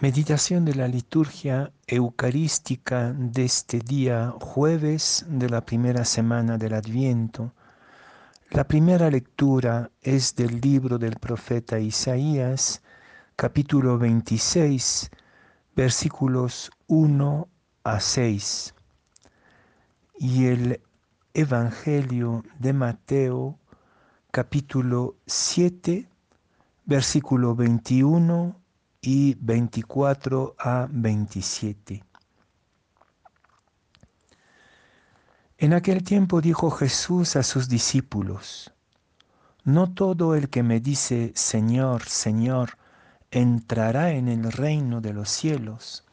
Meditación de la liturgia eucarística de este día jueves de la primera semana del Adviento. La primera lectura es del libro del profeta Isaías, capítulo 26, versículos 1 a 6. Y el Evangelio de Mateo, capítulo 7, versículo 21 y 24 a 27. En aquel tiempo dijo Jesús a sus discípulos, No todo el que me dice Señor, Señor, entrará en el reino de los cielos,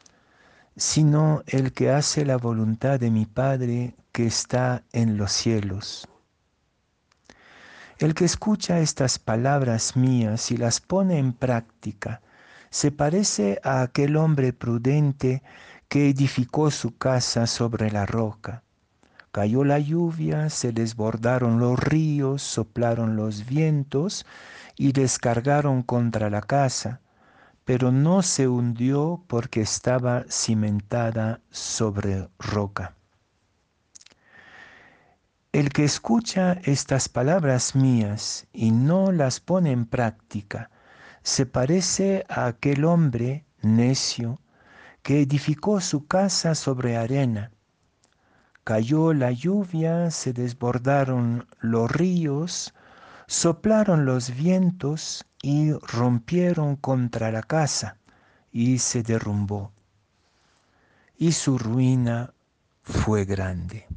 sino el que hace la voluntad de mi Padre que está en los cielos. El que escucha estas palabras mías y las pone en práctica, se parece a aquel hombre prudente que edificó su casa sobre la roca. Cayó la lluvia, se desbordaron los ríos, soplaron los vientos y descargaron contra la casa, pero no se hundió porque estaba cimentada sobre roca. El que escucha estas palabras mías y no las pone en práctica, se parece a aquel hombre necio que edificó su casa sobre arena. Cayó la lluvia, se desbordaron los ríos, soplaron los vientos y rompieron contra la casa y se derrumbó. Y su ruina fue grande.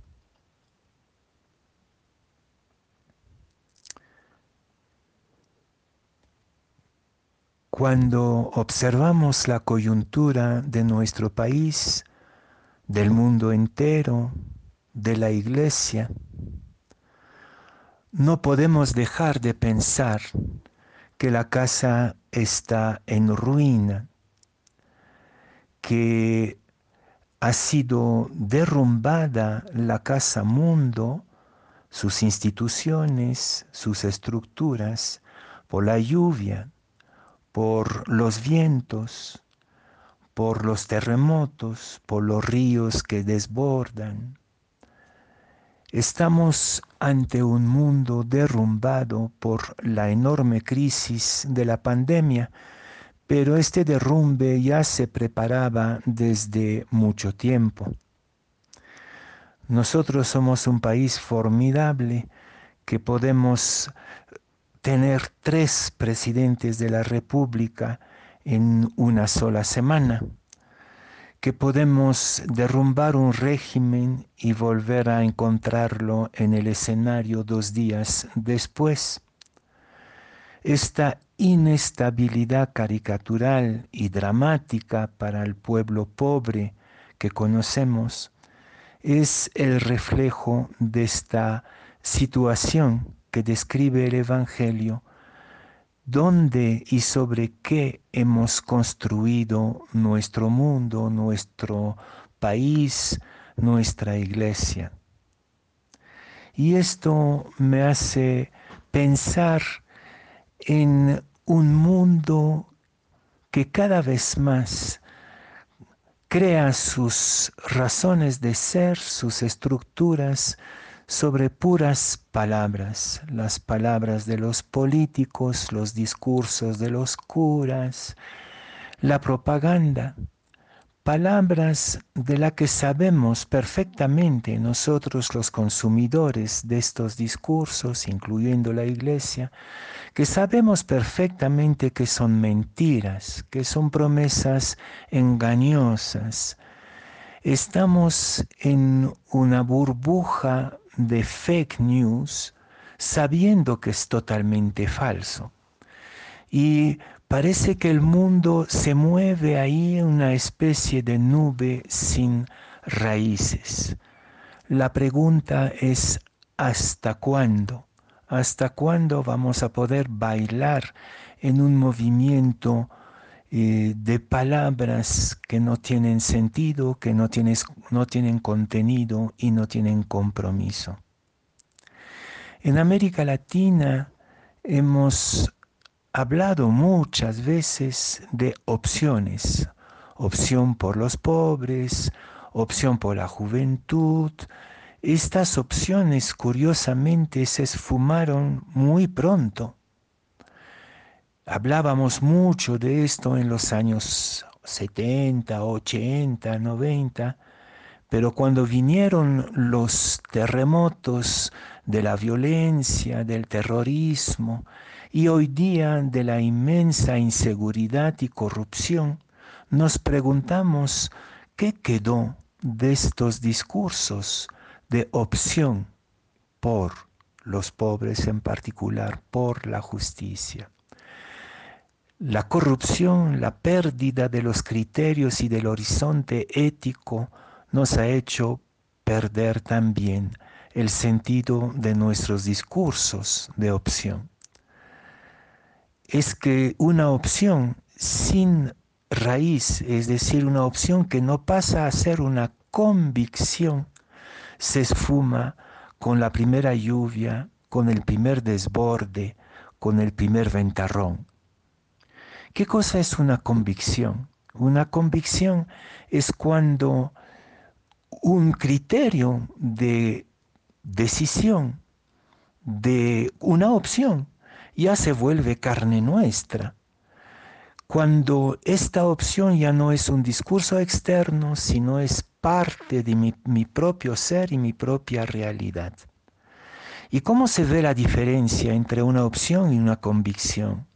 Cuando observamos la coyuntura de nuestro país, del mundo entero, de la iglesia, no podemos dejar de pensar que la casa está en ruina, que ha sido derrumbada la casa mundo, sus instituciones, sus estructuras, por la lluvia, por los vientos, por los terremotos, por los ríos que desbordan. Estamos ante un mundo derrumbado por la enorme crisis de la pandemia, pero este derrumbe ya se preparaba desde mucho tiempo. Nosotros somos un país formidable que podemos tener tres presidentes de la República en una sola semana, que podemos derrumbar un régimen y volver a encontrarlo en el escenario dos días después. Esta inestabilidad caricatural y dramática para el pueblo pobre que conocemos es el reflejo de esta situación que describe el Evangelio, dónde y sobre qué hemos construido nuestro mundo, nuestro país, nuestra iglesia. Y esto me hace pensar en un mundo que cada vez más crea sus razones de ser, sus estructuras, sobre puras palabras, las palabras de los políticos, los discursos de los curas, la propaganda, palabras de la que sabemos perfectamente nosotros los consumidores de estos discursos, incluyendo la iglesia, que sabemos perfectamente que son mentiras, que son promesas engañosas. Estamos en una burbuja de fake news sabiendo que es totalmente falso. Y parece que el mundo se mueve ahí en una especie de nube sin raíces. La pregunta es ¿hasta cuándo? ¿Hasta cuándo vamos a poder bailar en un movimiento eh, de palabras que no tienen sentido, que no, no tienen contenido y no tienen compromiso. En América Latina hemos hablado muchas veces de opciones, opción por los pobres, opción por la juventud. Estas opciones curiosamente se esfumaron muy pronto. Hablábamos mucho de esto en los años 70, 80, 90, pero cuando vinieron los terremotos de la violencia, del terrorismo y hoy día de la inmensa inseguridad y corrupción, nos preguntamos qué quedó de estos discursos de opción por los pobres en particular, por la justicia. La corrupción, la pérdida de los criterios y del horizonte ético nos ha hecho perder también el sentido de nuestros discursos de opción. Es que una opción sin raíz, es decir, una opción que no pasa a ser una convicción, se esfuma con la primera lluvia, con el primer desborde, con el primer ventarrón. ¿Qué cosa es una convicción? Una convicción es cuando un criterio de decisión, de una opción, ya se vuelve carne nuestra. Cuando esta opción ya no es un discurso externo, sino es parte de mi, mi propio ser y mi propia realidad. ¿Y cómo se ve la diferencia entre una opción y una convicción?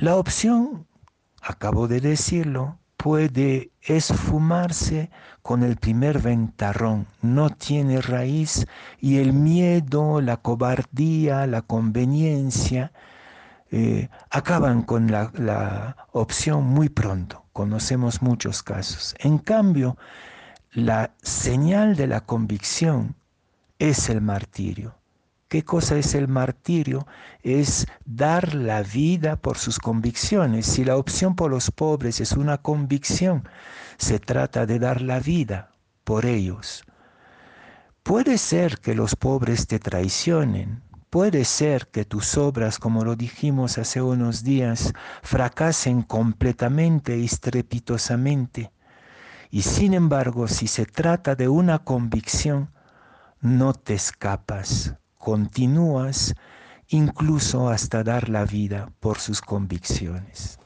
La opción, acabo de decirlo, puede esfumarse con el primer ventarrón, no tiene raíz y el miedo, la cobardía, la conveniencia eh, acaban con la, la opción muy pronto. Conocemos muchos casos. En cambio, la señal de la convicción es el martirio. ¿Qué cosa es el martirio? Es dar la vida por sus convicciones. Si la opción por los pobres es una convicción, se trata de dar la vida por ellos. Puede ser que los pobres te traicionen, puede ser que tus obras, como lo dijimos hace unos días, fracasen completamente y estrepitosamente. Y sin embargo, si se trata de una convicción, no te escapas, continúas incluso hasta dar la vida por sus convicciones.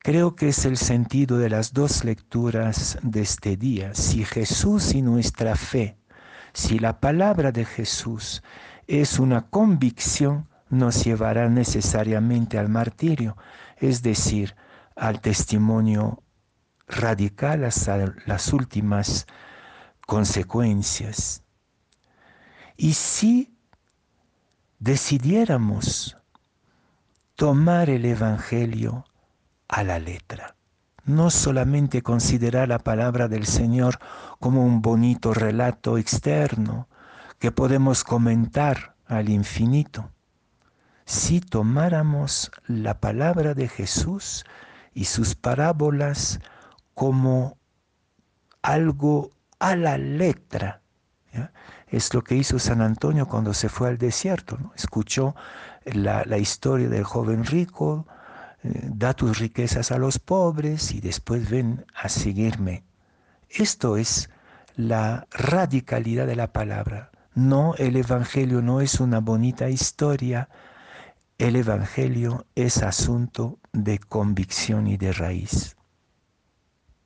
Creo que es el sentido de las dos lecturas de este día. Si Jesús y nuestra fe, si la palabra de Jesús es una convicción, nos llevará necesariamente al martirio, es decir, al testimonio radical hasta las últimas consecuencias. Y si decidiéramos tomar el Evangelio a la letra, no solamente considerar la palabra del Señor como un bonito relato externo que podemos comentar al infinito, si tomáramos la palabra de Jesús y sus parábolas como algo a la letra, es lo que hizo San Antonio cuando se fue al desierto. Escuchó la, historia del joven rico, eh, da tus riquezas a los pobres y después ven a seguirme. Esto es la radicalidad de la palabra. No, el Evangelio no es una bonita historia, el Evangelio es asunto de convicción y de raíz.